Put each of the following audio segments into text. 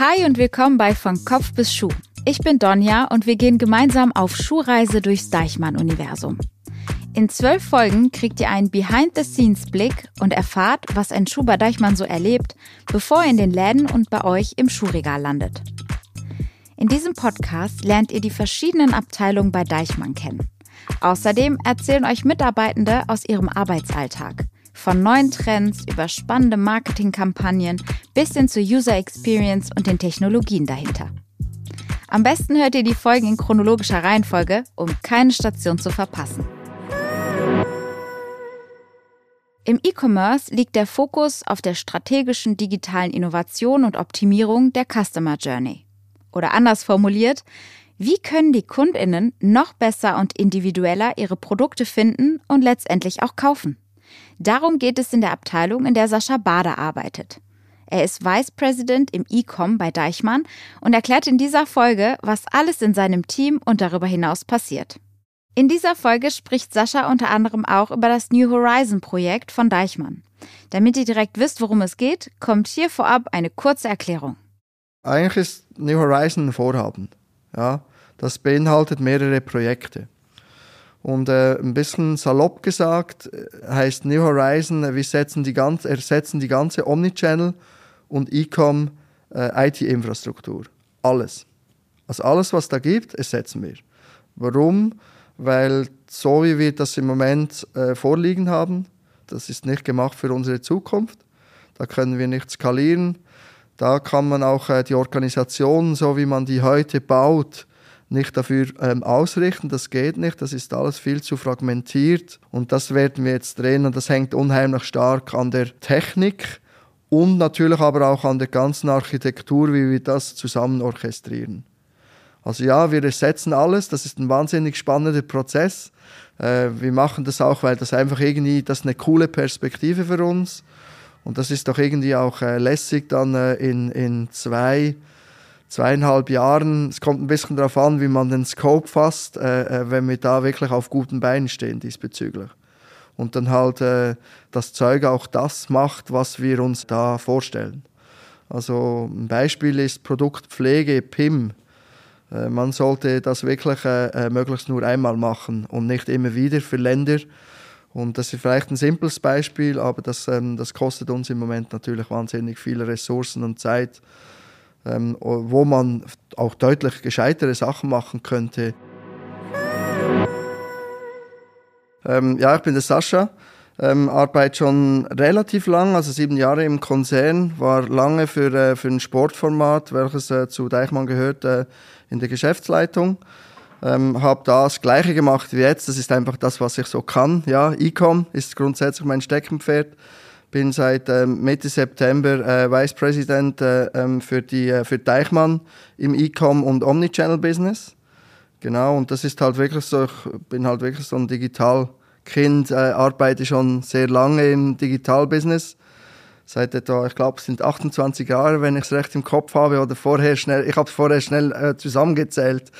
Hi und willkommen bei Von Kopf bis Schuh. Ich bin Donja und wir gehen gemeinsam auf Schuhreise durchs Deichmann-Universum. In zwölf Folgen kriegt ihr einen Behind-the-Scenes-Blick und erfahrt, was ein Schuh bei Deichmann so erlebt, bevor er in den Läden und bei euch im Schuhregal landet. In diesem Podcast lernt ihr die verschiedenen Abteilungen bei Deichmann kennen. Außerdem erzählen euch Mitarbeitende aus ihrem Arbeitsalltag. Von neuen Trends über spannende Marketingkampagnen bis hin zur User Experience und den Technologien dahinter. Am besten hört ihr die Folgen in chronologischer Reihenfolge, um keine Station zu verpassen. Im E-Commerce liegt der Fokus auf der strategischen digitalen Innovation und Optimierung der Customer Journey. Oder anders formuliert, wie können die Kundinnen noch besser und individueller ihre Produkte finden und letztendlich auch kaufen? Darum geht es in der Abteilung, in der Sascha Bader arbeitet. Er ist Vice President im E-Com bei Deichmann und erklärt in dieser Folge, was alles in seinem Team und darüber hinaus passiert. In dieser Folge spricht Sascha unter anderem auch über das New Horizon Projekt von Deichmann. Damit ihr direkt wisst, worum es geht, kommt hier vorab eine kurze Erklärung. Eigentlich ist New Horizon ein Vorhaben. Ja, das beinhaltet mehrere Projekte. Und äh, ein bisschen salopp gesagt äh, heißt New Horizon, äh, wir setzen die ganze, ersetzen die ganze Omnichannel und E-Com äh, IT-Infrastruktur. Alles. Also alles, was da gibt, ersetzen wir. Warum? Weil so wie wir das im Moment äh, vorliegen haben, das ist nicht gemacht für unsere Zukunft. Da können wir nicht skalieren. Da kann man auch äh, die Organisation, so wie man die heute baut, nicht dafür ähm, ausrichten. Das geht nicht. Das ist alles viel zu fragmentiert. Und das werden wir jetzt drehen. Und das hängt unheimlich stark an der Technik und natürlich aber auch an der ganzen Architektur, wie wir das zusammen orchestrieren. Also ja, wir ersetzen alles. Das ist ein wahnsinnig spannender Prozess. Äh, wir machen das auch, weil das einfach irgendwie, das ist eine coole Perspektive für uns. Und das ist doch irgendwie auch äh, lässig dann äh, in, in zwei, zweieinhalb Jahren. Es kommt ein bisschen darauf an, wie man den Scope fasst, äh, äh, wenn wir da wirklich auf guten Beinen stehen diesbezüglich. Und dann halt äh, das Zeug auch das macht, was wir uns da vorstellen. Also ein Beispiel ist Produktpflege, PIM. Äh, man sollte das wirklich äh, möglichst nur einmal machen und nicht immer wieder für Länder. Und das ist vielleicht ein simples Beispiel, aber das, ähm, das kostet uns im Moment natürlich wahnsinnig viele Ressourcen und Zeit, ähm, wo man auch deutlich gescheitere Sachen machen könnte. Ähm, ja, ich bin der Sascha, ähm, arbeite schon relativ lang, also sieben Jahre im Konzern, war lange für, äh, für ein Sportformat, welches äh, zu Deichmann gehört, äh, in der Geschäftsleitung. Ähm, habe das Gleiche gemacht wie jetzt. Das ist einfach das, was ich so kann. Ja, E-Com ist grundsätzlich mein Steckenpferd. Bin seit ähm, Mitte September äh, Vice President äh, ähm, für die äh, für Deichmann im E-Com und Omnichannel Business. Genau. Und das ist halt wirklich so. Ich bin halt wirklich so ein Digitalkind. Äh, arbeite schon sehr lange im Digital-Business seit etwa, ich glaube, es sind 28 Jahre, wenn ich es recht im Kopf habe, oder vorher schnell, ich habe es vorher schnell äh, zusammengezählt.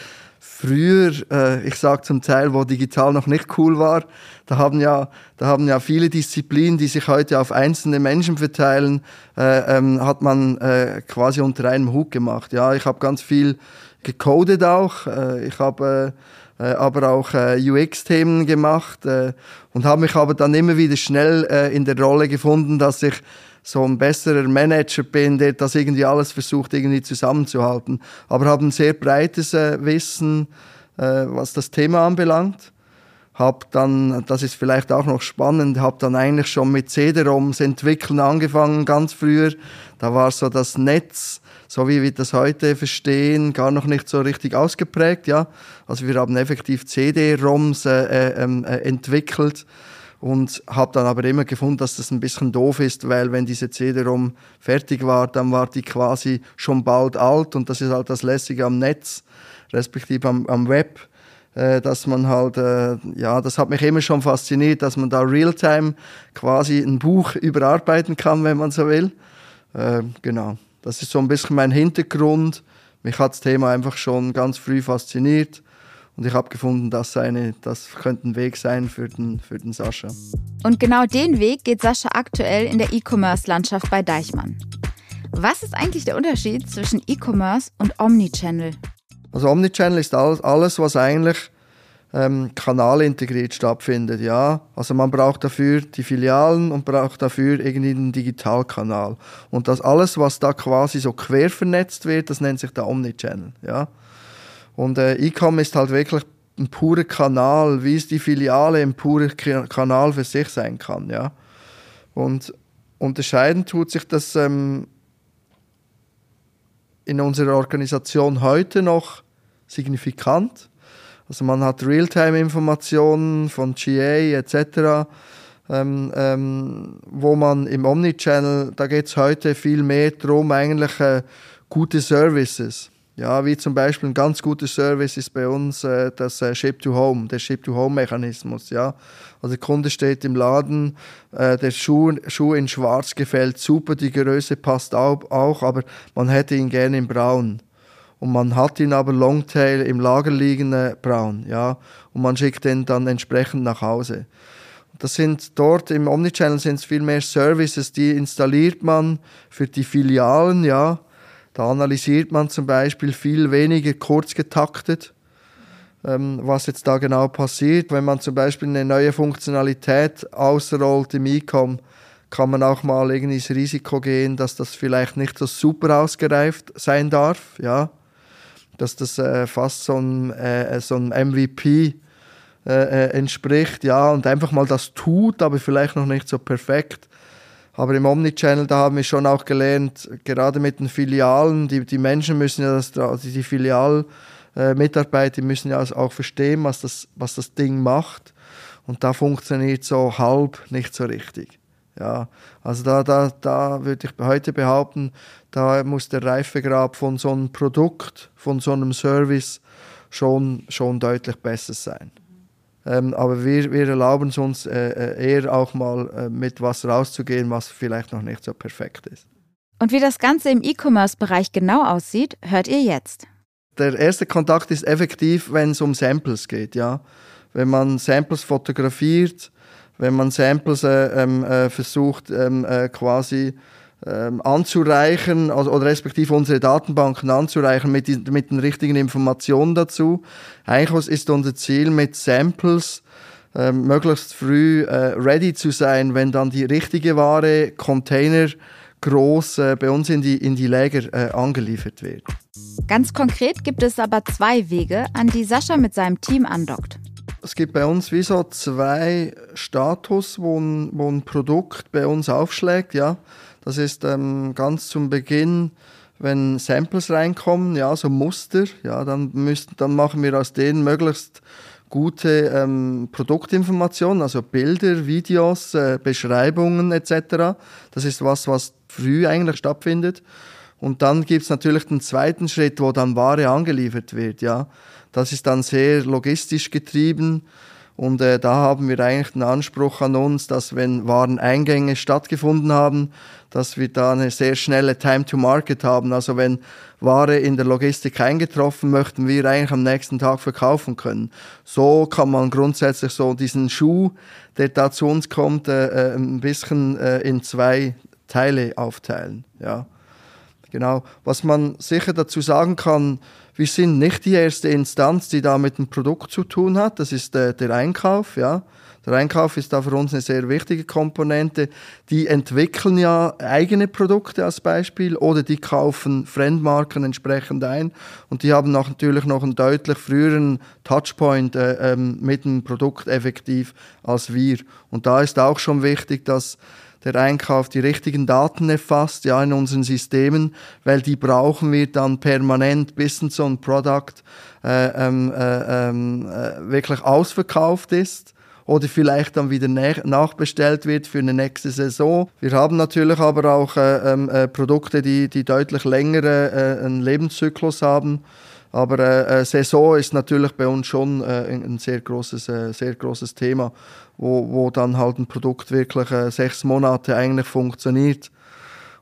Früher, äh, ich sage zum Teil, wo digital noch nicht cool war, da haben ja, da haben ja viele Disziplinen, die sich heute auf einzelne Menschen verteilen, äh, ähm, hat man äh, quasi unter einem Hut gemacht. Ja, ich habe ganz viel gecodet auch. Äh, ich habe äh, äh aber auch äh, UX-Themen gemacht äh, und habe mich aber dann immer wieder schnell äh, in der Rolle gefunden, dass ich so ein besserer Manager bin, der das irgendwie alles versucht, irgendwie zusammenzuhalten. Aber habe ein sehr breites äh, Wissen, äh, was das Thema anbelangt. Hab dann, das ist vielleicht auch noch spannend, habe dann eigentlich schon mit CD-ROMs entwickeln angefangen, ganz früher. Da war so das Netz, so wie wir das heute verstehen, gar noch nicht so richtig ausgeprägt, ja. Also wir haben effektiv CD-ROMs äh, äh, ähm, äh, entwickelt und habe dann aber immer gefunden, dass das ein bisschen doof ist, weil wenn diese CD-ROM fertig war, dann war die quasi schon bald alt und das ist halt das Lässige am Netz, respektive am, am Web, äh, dass man halt, äh, ja, das hat mich immer schon fasziniert, dass man da real-time quasi ein Buch überarbeiten kann, wenn man so will. Äh, genau, das ist so ein bisschen mein Hintergrund. Mich hat das Thema einfach schon ganz früh fasziniert und ich habe gefunden, das, eine, das könnte ein Weg sein für den, für den Und genau den Weg geht Sascha aktuell in der E-Commerce-Landschaft bei Deichmann. Was ist eigentlich der Unterschied zwischen E-Commerce und Omnichannel? Also Omnichannel ist alles, alles was eigentlich ähm, kanalintegriert stattfindet. Ja, also man braucht dafür die Filialen und braucht dafür irgendwie einen Digitalkanal. Und das alles, was da quasi so quer vernetzt wird, das nennt sich der Omnichannel. Ja, und äh, E-Com ist halt wirklich ein purer Kanal, wie es die Filiale ein purer Kanal für sich sein kann. Ja, und unterscheiden tut sich das ähm, in unserer Organisation heute noch signifikant. Also man hat Realtime-Informationen von GA etc., ähm, ähm, wo man im Omnichannel, da geht es heute viel mehr darum, eigentlich äh, gute Services. Ja, wie zum Beispiel ein ganz guter Service ist bei uns äh, das äh, Ship-to-Home, der Ship-to-Home-Mechanismus. Ja? Also der Kunde steht im Laden, äh, der Schuh, Schuh in schwarz gefällt super, die Größe passt auch, aber man hätte ihn gerne in braun und man hat ihn aber Longtail im Lager liegen braun, ja, und man schickt den dann entsprechend nach Hause. Das sind dort im Omnichannel sind es viel mehr Services, die installiert man für die Filialen, ja. Da analysiert man zum Beispiel viel weniger kurz getaktet, ähm, was jetzt da genau passiert. Wenn man zum Beispiel eine neue Funktionalität ausrollt im E-Com, kann man auch mal irgendwie ins Risiko gehen, dass das vielleicht nicht so super ausgereift sein darf, ja dass das äh, fast so ein, äh, so ein MVP äh, äh, entspricht, ja, und einfach mal das tut, aber vielleicht noch nicht so perfekt. Aber im Omnichannel, da haben wir schon auch gelernt, gerade mit den Filialen, die, die Menschen müssen ja, das, also die Filialmitarbeiter müssen ja auch verstehen, was das, was das Ding macht. Und da funktioniert so halb nicht so richtig. Ja, also da, da, da würde ich heute behaupten, da muss der Reifegrad von so einem Produkt, von so einem Service schon, schon deutlich besser sein. Ähm, aber wir, wir erlauben es uns äh, äh, eher auch mal äh, mit was rauszugehen, was vielleicht noch nicht so perfekt ist. Und wie das Ganze im E-Commerce-Bereich genau aussieht, hört ihr jetzt. Der erste Kontakt ist effektiv, wenn es um Samples geht. Ja? Wenn man Samples fotografiert, wenn man Samples äh, ähm, äh, versucht ähm, äh, quasi ähm, anzureichen also, oder respektive unsere Datenbanken anzureichen mit, die, mit den richtigen Informationen dazu. Eigentlich ist unser Ziel mit Samples äh, möglichst früh äh, ready zu sein, wenn dann die richtige Ware Container groß äh, bei uns in die, in die Läger äh, angeliefert wird. Ganz konkret gibt es aber zwei Wege, an die Sascha mit seinem Team andockt. Es gibt bei uns wie so zwei Status, wo ein, wo ein Produkt bei uns aufschlägt. Ja. Das ist ähm, ganz zum Beginn, wenn Samples reinkommen, ja, so Muster, ja, dann, müssen, dann machen wir aus denen möglichst gute ähm, Produktinformationen, also Bilder, Videos, äh, Beschreibungen etc. Das ist was, was früh eigentlich stattfindet. Und dann gibt es natürlich den zweiten Schritt, wo dann Ware angeliefert wird. Ja. Das ist dann sehr logistisch getrieben. Und äh, da haben wir eigentlich den Anspruch an uns, dass wenn Wareneingänge stattgefunden haben, dass wir da eine sehr schnelle Time to Market haben. Also wenn Ware in der Logistik eingetroffen, möchten wir eigentlich am nächsten Tag verkaufen können. So kann man grundsätzlich so diesen Schuh, der da zu uns kommt, äh, äh ein bisschen äh, in zwei Teile aufteilen. Ja. Genau. Was man sicher dazu sagen kann, wir sind nicht die erste Instanz, die da mit dem Produkt zu tun hat. Das ist der, der Einkauf, ja. Der Einkauf ist da für uns eine sehr wichtige Komponente. Die entwickeln ja eigene Produkte als Beispiel oder die kaufen Fremdmarken entsprechend ein und die haben auch natürlich noch einen deutlich früheren Touchpoint äh, ähm, mit dem Produkt effektiv als wir. Und da ist auch schon wichtig, dass der Einkauf die richtigen Daten erfasst, ja, in unseren Systemen, weil die brauchen wir dann permanent, bis so ein Produkt äh, ähm, äh, ähm, äh, wirklich ausverkauft ist oder vielleicht dann wieder nachbestellt wird für eine nächste Saison. Wir haben natürlich aber auch äh, ähm, äh, Produkte, die, die deutlich längere äh, einen Lebenszyklus haben. Aber äh, Saison ist natürlich bei uns schon äh, ein sehr großes, äh, sehr großes Thema wo, wo dann halt ein Produkt wirklich äh, sechs Monate eigentlich funktioniert.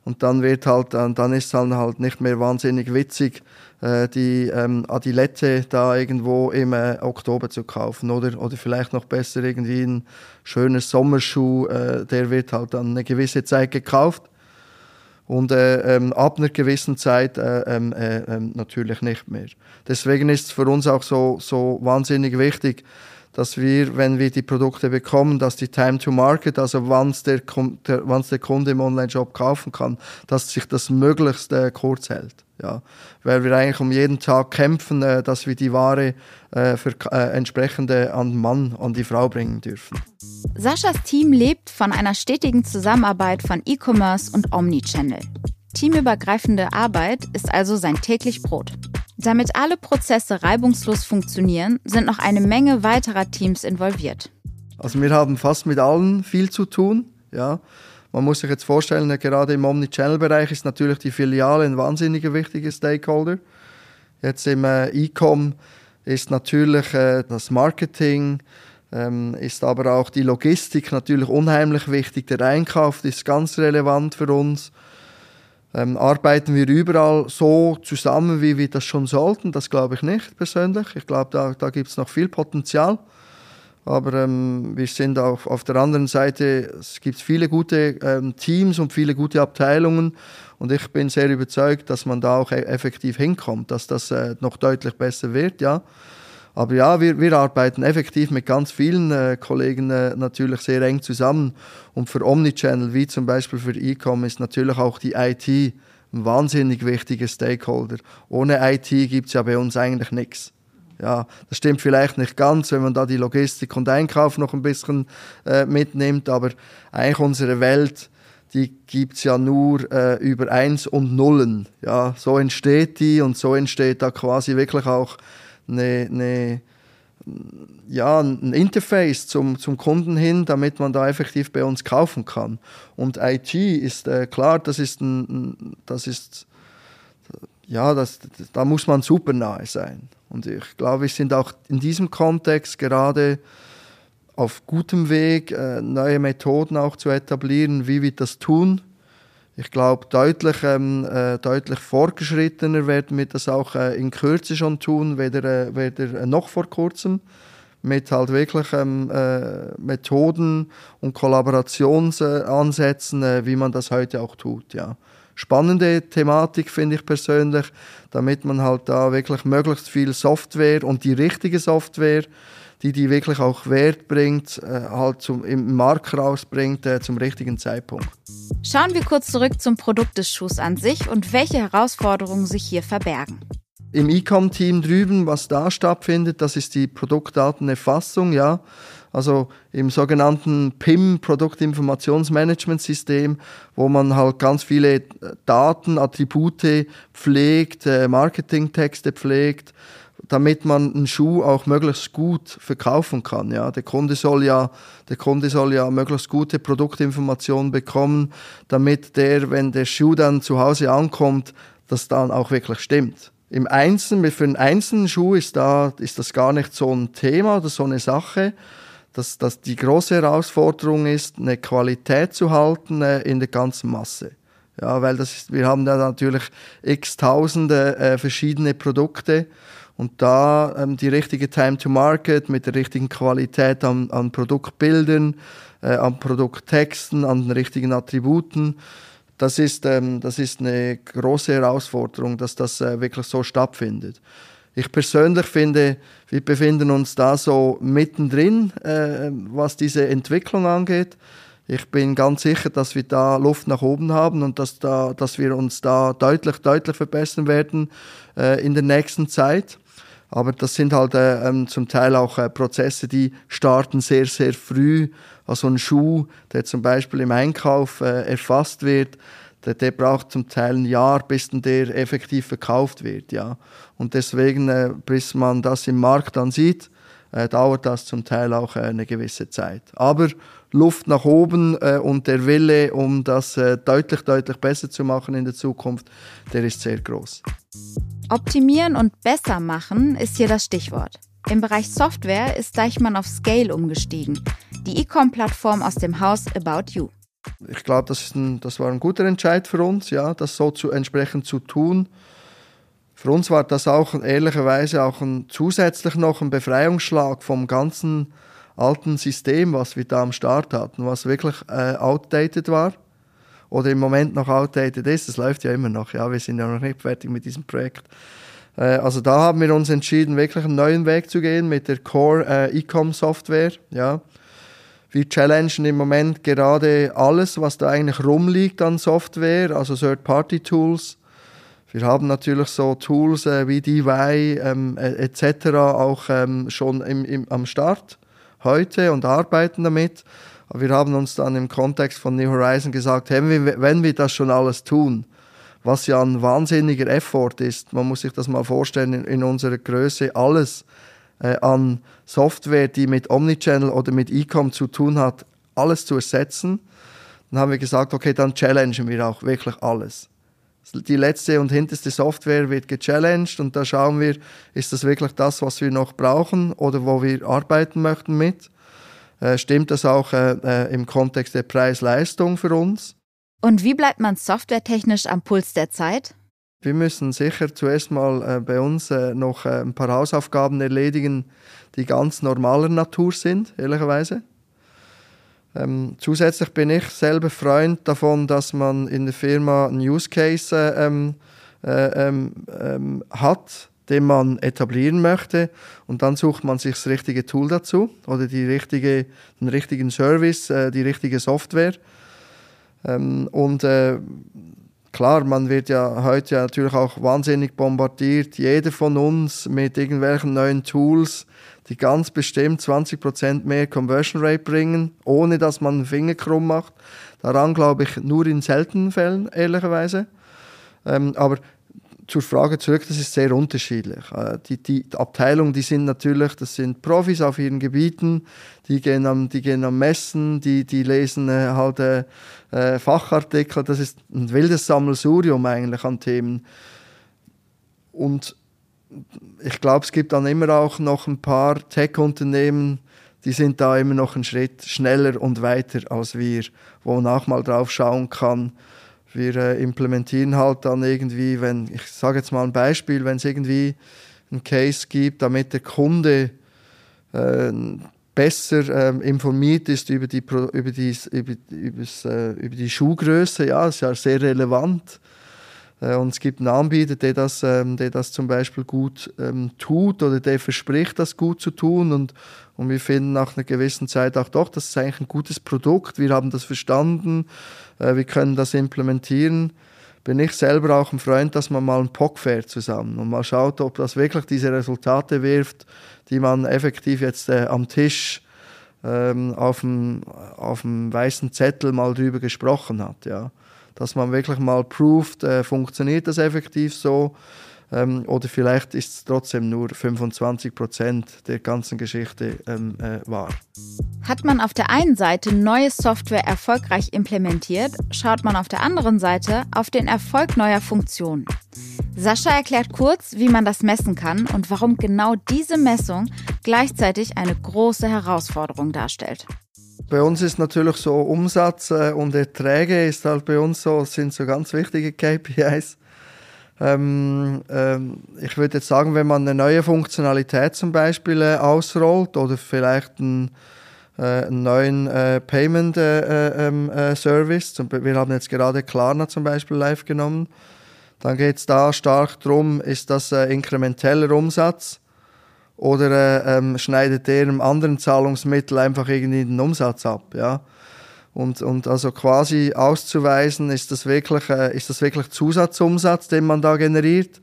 Und dann wird halt, dann ist es dann halt nicht mehr wahnsinnig witzig, äh, die ähm, Adilette da irgendwo im äh, Oktober zu kaufen. Oder, oder vielleicht noch besser irgendwie ein schöner Sommerschuh, äh, der wird halt dann eine gewisse Zeit gekauft. Und äh, ähm, ab einer gewissen Zeit äh, ähm, äh, ähm, natürlich nicht mehr. Deswegen ist es für uns auch so, so wahnsinnig wichtig, dass wir, wenn wir die Produkte bekommen, dass die Time to Market, also wann der, der, der Kunde im Online-Shop kaufen kann, dass sich das möglichst äh, kurz hält. Ja, weil wir eigentlich um jeden Tag kämpfen, äh, dass wir die Ware äh, für äh, entsprechende an den Mann, an die Frau bringen dürfen. Saschas Team lebt von einer stetigen Zusammenarbeit von E-Commerce und Omnichannel. Teamübergreifende Arbeit ist also sein täglich Brot. Damit alle Prozesse reibungslos funktionieren, sind noch eine Menge weiterer Teams involviert. Also wir haben fast mit allen viel zu tun, ja. Man muss sich jetzt vorstellen, gerade im Omnichannel-Bereich ist natürlich die Filiale ein wahnsinnig wichtiger Stakeholder. Jetzt im äh, E-Com ist natürlich äh, das Marketing, ähm, ist aber auch die Logistik natürlich unheimlich wichtig. Der Einkauf ist ganz relevant für uns. Ähm, arbeiten wir überall so zusammen, wie wir das schon sollten? Das glaube ich nicht persönlich. Ich glaube, da, da gibt es noch viel Potenzial. Aber ähm, wir sind auch auf der anderen Seite, es gibt viele gute ähm, Teams und viele gute Abteilungen. Und ich bin sehr überzeugt, dass man da auch e-, effektiv hinkommt, dass das äh, noch deutlich besser wird, ja. Aber ja, wir, wir arbeiten effektiv mit ganz vielen äh, Kollegen äh, natürlich sehr eng zusammen. Und für Omnichannel, wie zum Beispiel für E-Com, ist natürlich auch die IT ein wahnsinnig wichtiger Stakeholder. Ohne IT gibt es ja bei uns eigentlich nichts. Ja, das stimmt vielleicht nicht ganz, wenn man da die Logistik und Einkauf noch ein bisschen äh, mitnimmt, aber eigentlich unsere Welt, die gibt's ja nur äh, über Eins und Nullen. Ja, so entsteht die und so entsteht da quasi wirklich auch eine, eine ja, ein Interface zum, zum Kunden hin, damit man da effektiv bei uns kaufen kann. Und IT ist äh, klar, das ist, ein, das ist ja, das, da muss man super nahe sein. Und ich glaube, wir sind auch in diesem Kontext gerade auf gutem Weg, äh, neue Methoden auch zu etablieren, wie wir das tun. Ich glaube, deutlich, ähm, äh, deutlich fortgeschrittener werden wir das auch äh, in Kürze schon tun, weder, äh, weder noch vor kurzem. Mit halt wirklich ähm, äh, Methoden und Kollaborationsansätzen, äh, wie man das heute auch tut. Ja spannende Thematik, finde ich persönlich, damit man halt da wirklich möglichst viel Software und die richtige Software, die die wirklich auch Wert bringt, äh, halt zum, im Markt rausbringt äh, zum richtigen Zeitpunkt. Schauen wir kurz zurück zum Produkt des Schuhs an sich und welche Herausforderungen sich hier verbergen. Im E-Com-Team drüben, was da stattfindet, das ist die Produktdatenerfassung, ja also im sogenannten PIM, Produktinformationsmanagementsystem, wo man halt ganz viele Daten, Attribute pflegt, äh, Marketingtexte pflegt, damit man einen Schuh auch möglichst gut verkaufen kann. Ja, der Kunde soll ja, der Kunde soll ja möglichst gute Produktinformationen bekommen, damit der, wenn der Schuh dann zu Hause ankommt, das dann auch wirklich stimmt. Im Einzelnen, für einen einzelnen Schuh ist da, ist das gar nicht so ein Thema oder so eine Sache dass, dass die große Herausforderung ist, eine Qualität zu halten äh, in der ganzen Masse. Ja, weil das ist, wir haben da natürlich x Tausende äh, verschiedene Produkte und da ähm, die richtige Time to Market mit der richtigen Qualität an, an Produktbildern, äh, an Produkttexten, an den richtigen Attributen, das ist, ähm, das ist eine große Herausforderung, dass das äh, wirklich so stattfindet. Ich persönlich finde, wir befinden uns da so mittendrin, äh, was diese Entwicklung angeht. Ich bin ganz sicher, dass wir da Luft nach oben haben und dass, da, dass wir uns da deutlich, deutlich verbessern werden äh, in der nächsten Zeit. Aber das sind halt äh, ähm, zum Teil auch äh, Prozesse, die starten sehr, sehr früh. Also ein Schuh, der zum Beispiel im Einkauf äh, erfasst wird, der, der braucht zum Teil ein Jahr, bis der effektiv verkauft wird. Ja. Und deswegen, äh, bis man das im Markt dann sieht, äh, dauert das zum Teil auch äh, eine gewisse Zeit. Aber Luft nach oben und der Wille, um das deutlich, deutlich besser zu machen in der Zukunft, der ist sehr groß. Optimieren und besser machen ist hier das Stichwort. Im Bereich Software ist Deichmann auf Scale umgestiegen, die E-Com-Plattform aus dem Haus About You. Ich glaube, das, das war ein guter Entscheid für uns, ja, das so zu, entsprechend zu tun. Für uns war das auch ehrlicherweise auch ein, zusätzlich noch ein Befreiungsschlag vom ganzen alten System, was wir da am Start hatten, was wirklich äh, outdated war oder im Moment noch outdated ist. Das läuft ja immer noch. Ja, wir sind ja noch nicht fertig mit diesem Projekt. Äh, also da haben wir uns entschieden, wirklich einen neuen Weg zu gehen mit der Core äh, Ecom Software. Ja. Wir challengen im Moment gerade alles, was da eigentlich rumliegt an Software, also Third-Party-Tools. Wir haben natürlich so Tools äh, wie DY ähm, etc. auch ähm, schon im, im, am Start heute und arbeiten damit. Aber wir haben uns dann im Kontext von New Horizon gesagt, hey, wenn wir das schon alles tun, was ja ein wahnsinniger Effort ist, man muss sich das mal vorstellen, in, in unserer Größe alles äh, an Software, die mit Omnichannel oder mit E-Com zu tun hat, alles zu ersetzen, dann haben wir gesagt, okay, dann challengen wir auch wirklich alles. Die letzte und hinterste Software wird gechallenged und da schauen wir, ist das wirklich das, was wir noch brauchen oder wo wir arbeiten möchten mit. Äh, stimmt das auch äh, äh, im Kontext der Preis-Leistung für uns? Und wie bleibt man softwaretechnisch am Puls der Zeit? Wir müssen sicher zuerst mal äh, bei uns noch ein paar Hausaufgaben erledigen, die ganz normaler Natur sind, ehrlicherweise. Ähm, zusätzlich bin ich selber Freund davon, dass man in der Firma einen Use Case äh, ähm, äh, ähm, ähm, hat, den man etablieren möchte und dann sucht man sich das richtige Tool dazu oder die richtige, den richtigen Service, äh, die richtige Software. Ähm, und Klar, man wird ja heute natürlich auch wahnsinnig bombardiert, jeder von uns mit irgendwelchen neuen Tools, die ganz bestimmt 20% mehr Conversion Rate bringen, ohne dass man einen Finger krumm macht. Daran glaube ich nur in seltenen Fällen, ehrlicherweise. Ähm, aber zur Frage zurück, das ist sehr unterschiedlich. Äh, die, die Abteilungen, die sind natürlich, das sind Profis auf ihren Gebieten, die gehen am, die gehen am Messen, die, die lesen äh, halt äh, äh, Fachartikel, das ist ein wildes Sammelsurium eigentlich an Themen. Und ich glaube, es gibt dann immer auch noch ein paar Tech-Unternehmen, die sind da immer noch einen Schritt schneller und weiter als wir, wo man auch mal drauf schauen kann, wir äh, implementieren halt dann irgendwie, wenn, ich sage jetzt mal ein Beispiel, wenn es irgendwie einen Case gibt, damit der Kunde äh, besser ähm, informiert ist über die, über, die, über, äh, über die Schuhgröße, ja, ist ja sehr relevant. Äh, und es gibt einen Anbieter, der das, ähm, der das zum Beispiel gut ähm, tut oder der verspricht, das gut zu tun. Und, und wir finden nach einer gewissen Zeit auch doch, das ist eigentlich ein gutes Produkt. Wir haben das verstanden, äh, wir können das implementieren. Bin ich selber auch ein Freund, dass man mal einen POC fährt zusammen und mal schaut, ob das wirklich diese Resultate wirft, die man effektiv jetzt äh, am Tisch ähm, auf, dem, auf dem weißen Zettel mal drüber gesprochen hat. Ja dass man wirklich mal proved, äh, funktioniert das effektiv so ähm, oder vielleicht ist es trotzdem nur 25 Prozent der ganzen Geschichte ähm, äh, wahr. Hat man auf der einen Seite neue Software erfolgreich implementiert, schaut man auf der anderen Seite auf den Erfolg neuer Funktionen. Sascha erklärt kurz, wie man das messen kann und warum genau diese Messung gleichzeitig eine große Herausforderung darstellt. Bei uns ist natürlich so Umsatz äh, und Erträge ist halt bei uns so, sind so ganz wichtige KPIs. Ähm, ähm, ich würde jetzt sagen, wenn man eine neue Funktionalität zum Beispiel äh, ausrollt oder vielleicht einen, äh, einen neuen äh, Payment äh, äh, ähm, Service, wir haben jetzt gerade Klarna zum Beispiel live genommen, dann geht es da stark darum, ist das inkrementeller Umsatz oder äh, ähm, schneidet der einem anderen Zahlungsmittel einfach irgendwie den Umsatz ab, ja. Und, und also quasi auszuweisen, ist das, wirklich, äh, ist das wirklich Zusatzumsatz, den man da generiert?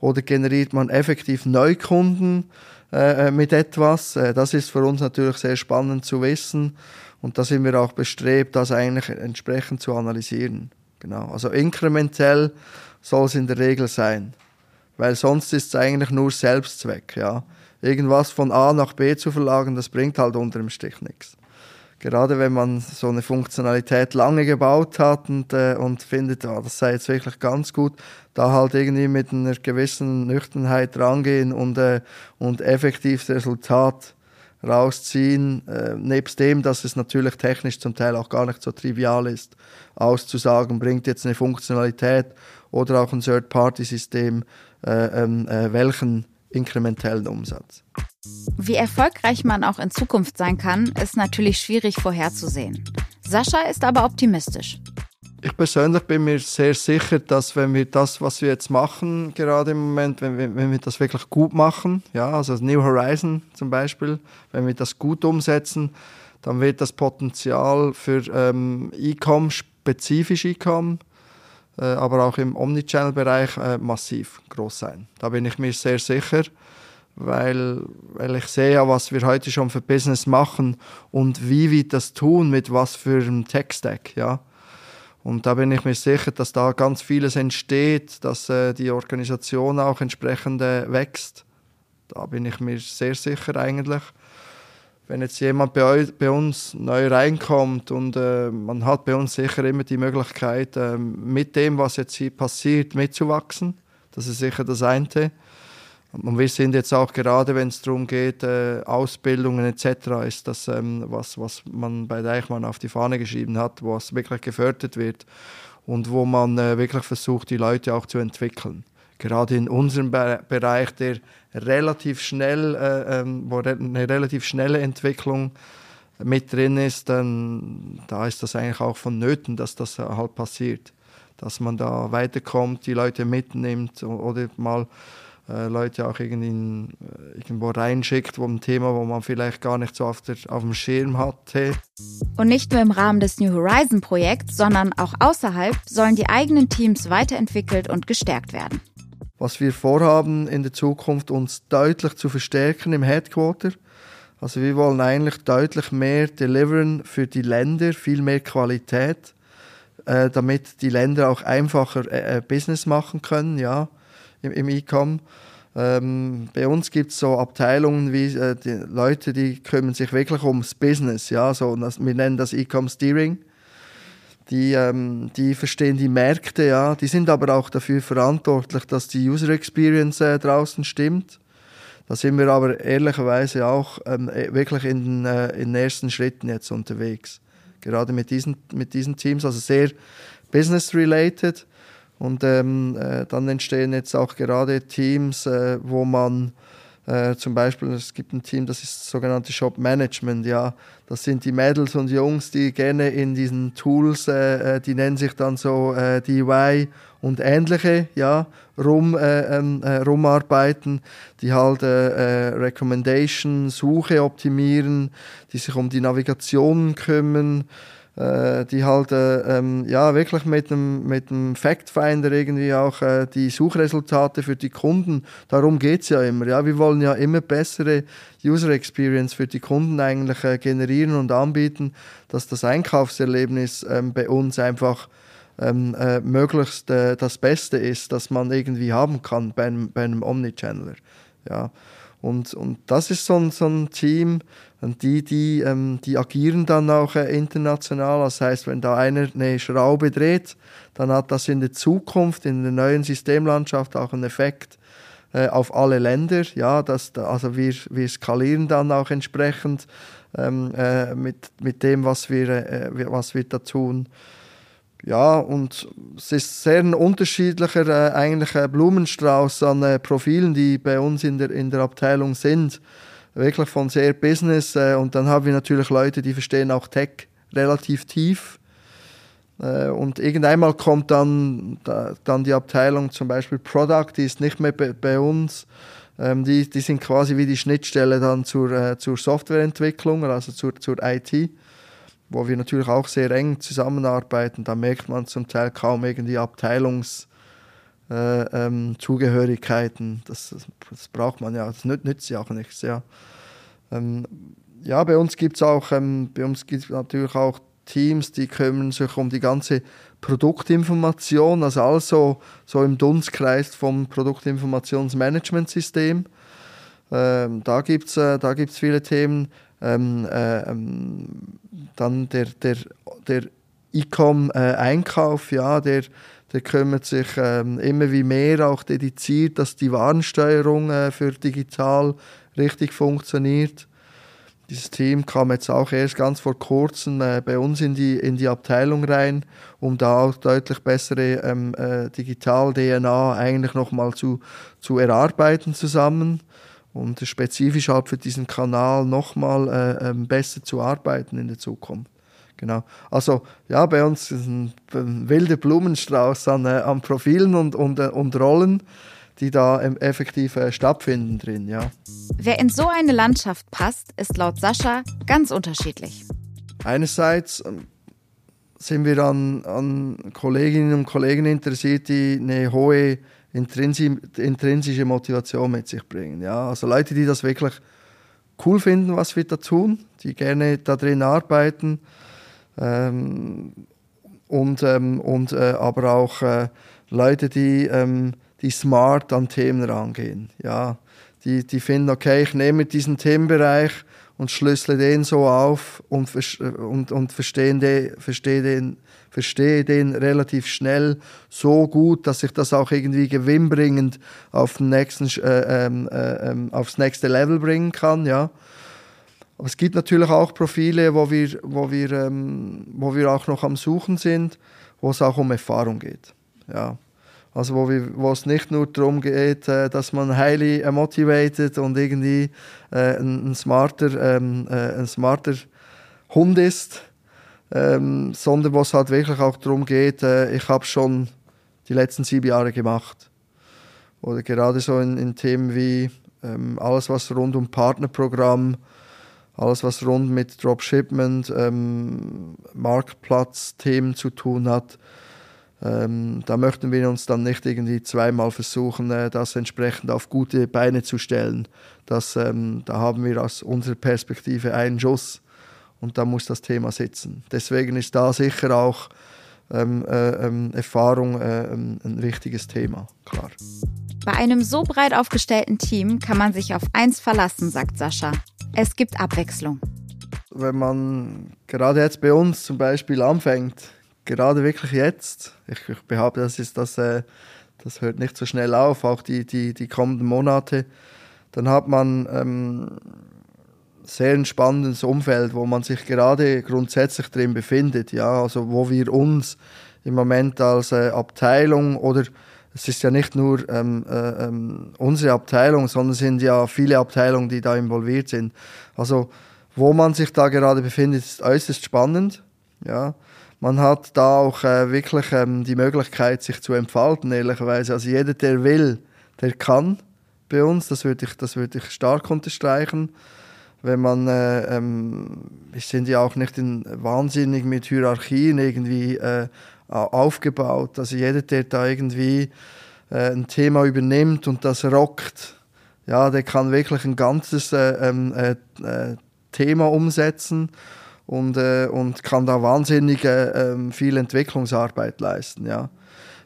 Oder generiert man effektiv Neukunden äh, äh mit etwas? Äh, das ist für uns natürlich sehr spannend zu wissen. Und da sind wir auch bestrebt, das eigentlich entsprechend zu analysieren. Genau. Also inkrementell soll es in der Regel sein. Weil sonst ist es eigentlich nur Selbstzweck, ja irgendwas von A nach B zu verlagern, das bringt halt unter dem Strich nichts. Gerade wenn man so eine Funktionalität lange gebaut hat und, äh, und findet, oh, das sei jetzt wirklich ganz gut, da halt irgendwie mit einer gewissen Nüchternheit rangehen und, äh, und effektiv das Resultat rausziehen, äh, nebst dem, dass es natürlich technisch zum Teil auch gar nicht so trivial ist, auszusagen, bringt jetzt eine Funktionalität oder auch ein Third-Party-System äh, ähm, äh, welchen inkrementellen Umsatz. Wie erfolgreich man auch in Zukunft sein kann, ist natürlich schwierig vorherzusehen. Sascha ist aber optimistisch. ich persönlich bin mir sehr sicher, dass wenn wir das, was wir jetzt machen, gerade im Moment, wenn wir, wenn wir das wirklich gut machen, ja, also New Horizon zum Beispiel, wenn wir das gut umsetzen, dann wird das Potenzial für ähm, E-Com, spezifisch E-Com, aber auch im Omnichannel-Bereich äh, massiv groß sein. Da bin ich mir sehr sicher, weil, weil ich sehe, was wir heute schon für Business machen und wie wir das tun, mit was für einem Tech-Stack, ja. Und da bin ich mir sicher, dass da ganz vieles entsteht, dass äh, die Organisation auch entsprechend äh, wächst. Da bin ich mir sehr sicher eigentlich wenn jetzt jemand bei, uns neu reinkommt und äh, man hat bei uns sicher immer die Möglichkeit, äh, mit dem, was jetzt hier passiert, mitzuwachsen. Das ist sicher das eine. Und wir sind jetzt auch gerade, wenn es darum geht, äh, Ausbildungen etc., ist das ähm, was, was man bei Deichmann auf die Fahne geschrieben hat, was wirklich gefördert wird und wo man äh, wirklich versucht, die Leute auch zu entwickeln gerade in unserem Bereich, der relativ schnell, äh, ähm, wo eine relativ schnelle Entwicklung mit drin ist, dann da ist das eigentlich auch vonnöten, dass das halt passiert, dass man da weiterkommt, die Leute mitnimmt oder mal äh, Leute auch irgendwie äh, irgendwo reinschickt, wo ein Thema, wo man vielleicht gar nicht so auf, der, auf dem Schirm hatte. Und nicht nur im Rahmen des New Horizon Projekts, sondern auch außerhalb sollen die eigenen Teams weiterentwickelt und gestärkt werden was wir vorhaben in der Zukunft, uns deutlich zu verstärken im Headquarter. Also wir wollen eigentlich deutlich mehr deliveren für die Länder, viel mehr Qualität, äh, damit die Länder auch einfacher äh, äh Business machen können, ja, im, im E-Com. Ähm, bei uns gibt es so Abteilungen wie äh, die Leute, die kümmern sich wirklich ums Business, ja, so, wir nennen das E-Com Steering die, ähm, die verstehen die Märkte, ja. Die sind aber auch dafür verantwortlich, dass die User Experience äh, draußen stimmt. Da sind wir aber ehrlicherweise auch ähm, äh, wirklich in den, äh, in den ersten Schritten jetzt unterwegs. Gerade mit diesen, mit diesen Teams, also sehr business-related. Und ähm, äh, dann entstehen jetzt auch gerade Teams, äh, wo man äh, zum Beispiel, es gibt ein Team, das ist sogenannte Shop Management, ja. Das sind die Mädels und Jungs, die gerne in diesen Tools, äh, äh die nennen sich dann so äh, DIY und ähnliche, ja, rum, äh, ähm, äh, rumarbeiten, die halt äh, Recommendation, Suche optimieren, die sich um die Navigation kümmern, äh, die halt äh, ähm, ja wirklich mit dem mit dem Factfinder irgendwie auch äh, die Suchresultate für die Kunden. Darum geht es ja immer. Ja, wir wollen ja immer bessere User Experience für die Kunden eigentlich äh, generieren und anbieten, dass das Einkaufserlebnis ähm, bei uns einfach ähm, äh, möglichst äh, das Beste ist, das man irgendwie haben kann bei einem, bei einem Omnichannel. Ja. Und, und das ist so ein, so ein Team, und die, die, ähm, die agieren dann auch äh, international. Das heißt, wenn da einer eine Schraube dreht, dann hat das in der Zukunft, in der neuen Systemlandschaft auch einen Effekt äh, auf alle Länder. Ja, das, also wir, wir skalieren dann auch entsprechend ähm, äh, mit, mit dem, was wir, äh, was wir da tun. Ja, und es ist sehr ein unterschiedlicher äh, eigentlich Blumenstrauß an äh, Profilen, die bei uns in der, in der Abteilung sind wirklich von sehr Business. Äh, und dann haben wir natürlich Leute, die verstehen auch Tech relativ tief. Äh, und irgendeinmal kommt dann, da, dann die Abteilung zum Beispiel Product, die ist nicht mehr bei, bei uns. Ähm, die, die sind quasi wie die Schnittstelle dann zur, äh, zur Softwareentwicklung, also zur, zur IT, wo wir natürlich auch sehr eng zusammenarbeiten. Da merkt man zum Teil kaum irgendwie Abteilungs- äh, ähm. Das, das, braucht man ja, das nüt, nützt ja auch nichts. Ja, ähm, ja bei uns gibt es auch, ähm, bei uns gibt natürlich auch Teams, die kümmern sich um die ganze Produktinformation, also also so im Dunstkreis vom Produktinformationsmanagementsystem. Ähm, da gibt es äh, viele Themen. Ähm, äh, ähm, dann der, der, der E-Com-Einkauf, äh, ja, der der kümmert sich ähm, immer wie mehr auch dediziert, dass die Warensteuerung äh, für digital richtig funktioniert. Dieses Team kam jetzt auch erst ganz vor kurzem äh, bei uns in die, in die Abteilung rein, um da auch deutlich bessere ähm, äh, Digital-DNA eigentlich nochmal zu, zu erarbeiten zusammen und spezifisch halt für diesen Kanal nochmal äh, ähm, besser zu arbeiten in der Zukunft. Genau. Also ja, bei uns ist ein, ein wilder Blumenstrauß an, äh, an Profilen und, und, äh, und Rollen, die da effektiv äh, stattfinden drin, ja. Wer in so eine Landschaft passt, ist laut Sascha ganz unterschiedlich. Einerseits ähm, sind wir an, an Kolleginnen und Kollegen interessiert, die eine hohe intrinsische Motivation mit sich bringen. Ja? Also Leute, die das wirklich cool finden, was wir da tun, die gerne da drin arbeiten ähm, und, ähm, und äh, aber auch äh, Leute, die, ähm, die smart an Themen rangehen. Ja? Die, die finden, okay, ich nehme diesen Themenbereich und schlüssele den so auf und, und, und verstehe den, verstehe den verstehe den relativ schnell so gut, dass ich das auch irgendwie gewinnbringend auf den nächsten, äh, ähm, äh, äh, aufs nächste Level bringen kann. Ja. Aber es gibt natürlich auch Profile, wo wir, wo, wir, ähm, wo wir auch noch am Suchen sind, wo es auch um Erfahrung geht. Ja. Also wo, wir, wo es nicht nur darum geht, äh, dass man highly motivated und irgendwie äh, ein, ein, smarter, ähm, äh, ein smarter Hund ist, ähm, sondern wo es halt wirklich auch darum geht, äh, ich habe schon die letzten sieben Jahre gemacht. Oder gerade so in, in Themen wie ähm, alles, was rund um Partnerprogramm, alles, was rund mit Dropshipment, ähm, Marktplatz-Themen zu tun hat. Ähm, da möchten wir uns dann nicht irgendwie zweimal versuchen, äh, das entsprechend auf gute Beine zu stellen. Das, ähm, da haben wir aus unserer Perspektive einen Schuss und da muss das Thema sitzen. Deswegen ist da sicher auch ähm, äh, ähm, Erfahrung äh, ähm, ein wichtiges Thema, klar. Bei einem so breit aufgestellten Team kann man sich auf eins verlassen, sagt Sascha. Es gibt Abwechslung. Wenn man gerade jetzt bei uns zum Beispiel anfängt, gerade wirklich jetzt, ich, ich behaupte, das, ist das, äh, das hört nicht so schnell auf, auch die, die, die kommenden Monate, dann hat man ähm, sehr spannendes Umfeld, wo man sich gerade grundsätzlich drin befindet, ja, also wo wir uns im Moment als äh, Abteilung oder es ist ja nicht nur ähm, äh, ähm, unsere Abteilung, sondern es sind ja viele Abteilungen, die da involviert sind. Also wo man sich da gerade befindet, ist äußerst spannend. Ja. Man hat da auch äh, wirklich ähm, die Möglichkeit, sich zu entfalten, ehrlicherweise. Also jeder, der will, der kann bei uns, das würde ich, das würde ich stark unterstreichen wenn man, äh, ähm, wir sind ja auch nicht in, wahnsinnig mit Hierarchien irgendwie äh, aufgebaut. Also jeder, der da irgendwie äh, ein Thema übernimmt und das rockt, ja, der kann wirklich ein ganzes äh, ähm, äh, äh, Thema umsetzen und, und kann da wahnsinnig ähm, viel Entwicklungsarbeit leisten. Ja.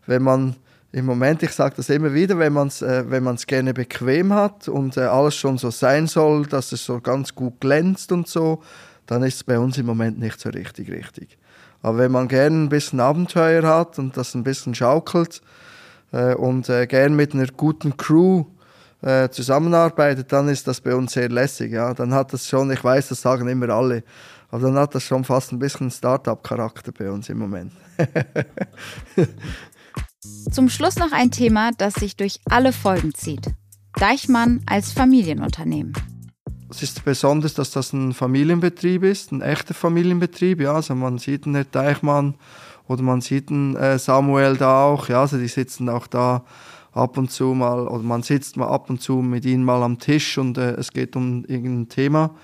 Wenn man im Moment, ich sage das immer wieder, wenn man es äh, gerne bequem hat und äh, alles schon so sein soll, dass es so ganz gut glänzt und so, dann ist es bei uns im Moment nicht so richtig richtig. Aber wenn man gerne ein bisschen Abenteuer hat und das ein bisschen schaukelt äh, und äh, gern mit einer guten Crew äh, zusammenarbeitet, dann ist das bei uns sehr lässig. Ja? Dann hat das schon, ich weiß, das sagen immer alle, aber dann hat das schon fast ein bisschen Start-up-Charakter bei uns im Moment. Zum Schluss noch ein Thema, das sich durch alle Folgen zieht. Deichmann als Familienunternehmen. Es ist besonders, dass das ein Familienbetrieb ist, ein echter Familienbetrieb. Ja, also man sieht einen Deichmann oder man sieht einen äh, Samuel da auch. Ja, also die sitzen auch da ab und zu mal oder man sitzt mal ab und zu mit ihnen mal am Tisch und äh, es geht um irgendein Thema.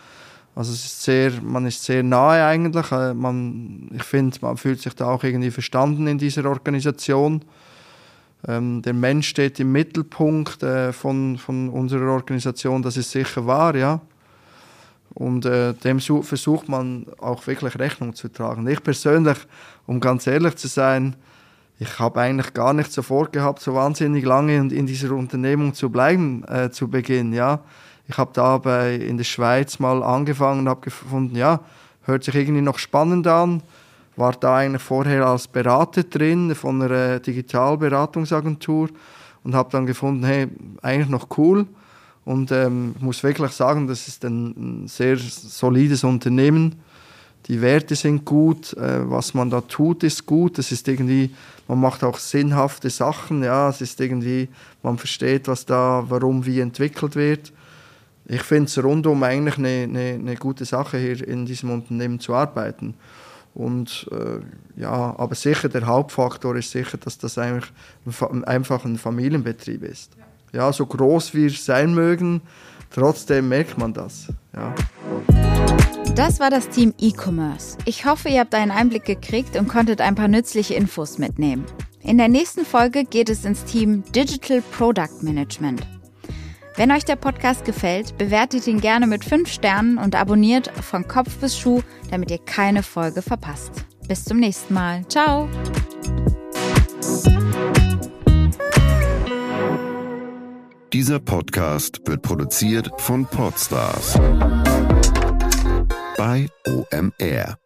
Also es ist sehr, man ist sehr nahe eigentlich. Äh, man, ich finde, man fühlt sich da auch irgendwie verstanden in dieser Organisation. Ähm, der Mensch steht im Mittelpunkt äh, von, von unserer Organisation, das ist sicher wahr, ja. Und äh, dem versucht man auch wirklich Rechnung zu tragen. Ich persönlich, um ganz ehrlich zu sein, ich habe eigentlich gar nicht so vorgehabt, so wahnsinnig lange in, in dieser Unternehmung zu bleiben äh, zu Beginn, ja. Ich habe da bei, in der Schweiz mal angefangen und habe gefunden, ja, hört sich irgendwie noch spannend an war da eigentlich vorher als Berater drin von einer Digitalberatungsagentur und habe dann gefunden, hey, eigentlich noch cool. Und ähm, muss wirklich sagen, das ist ein, ein sehr solides Unternehmen. Die Werte sind gut, äh, was man da tut, ist gut. Es ist irgendwie, man macht auch sinnhafte Sachen. Ja, es ist irgendwie, man versteht, was da, warum, wie entwickelt wird. Ich finde es rundum eigentlich eine, eine, eine gute Sache, hier in diesem Unternehmen zu arbeiten. Und äh, ja, aber sicher der Hauptfaktor ist sicher, dass das eigentlich einfach ein Familienbetrieb ist. Ja, so groß wir sein mögen, trotzdem merkt man das. Ja. Das war das Team E-Commerce. Ich hoffe, ihr habt einen Einblick gekriegt und konntet ein paar nützliche Infos mitnehmen. In der nächsten Folge geht es ins Team Digital Product Management. Wenn euch der Podcast gefällt, bewertet ihn gerne mit 5 Sternen und abonniert von Kopf bis Schuh, damit ihr keine Folge verpasst. Bis zum nächsten Mal. Ciao! Dieser Podcast wird produziert von Podstars bei OMR.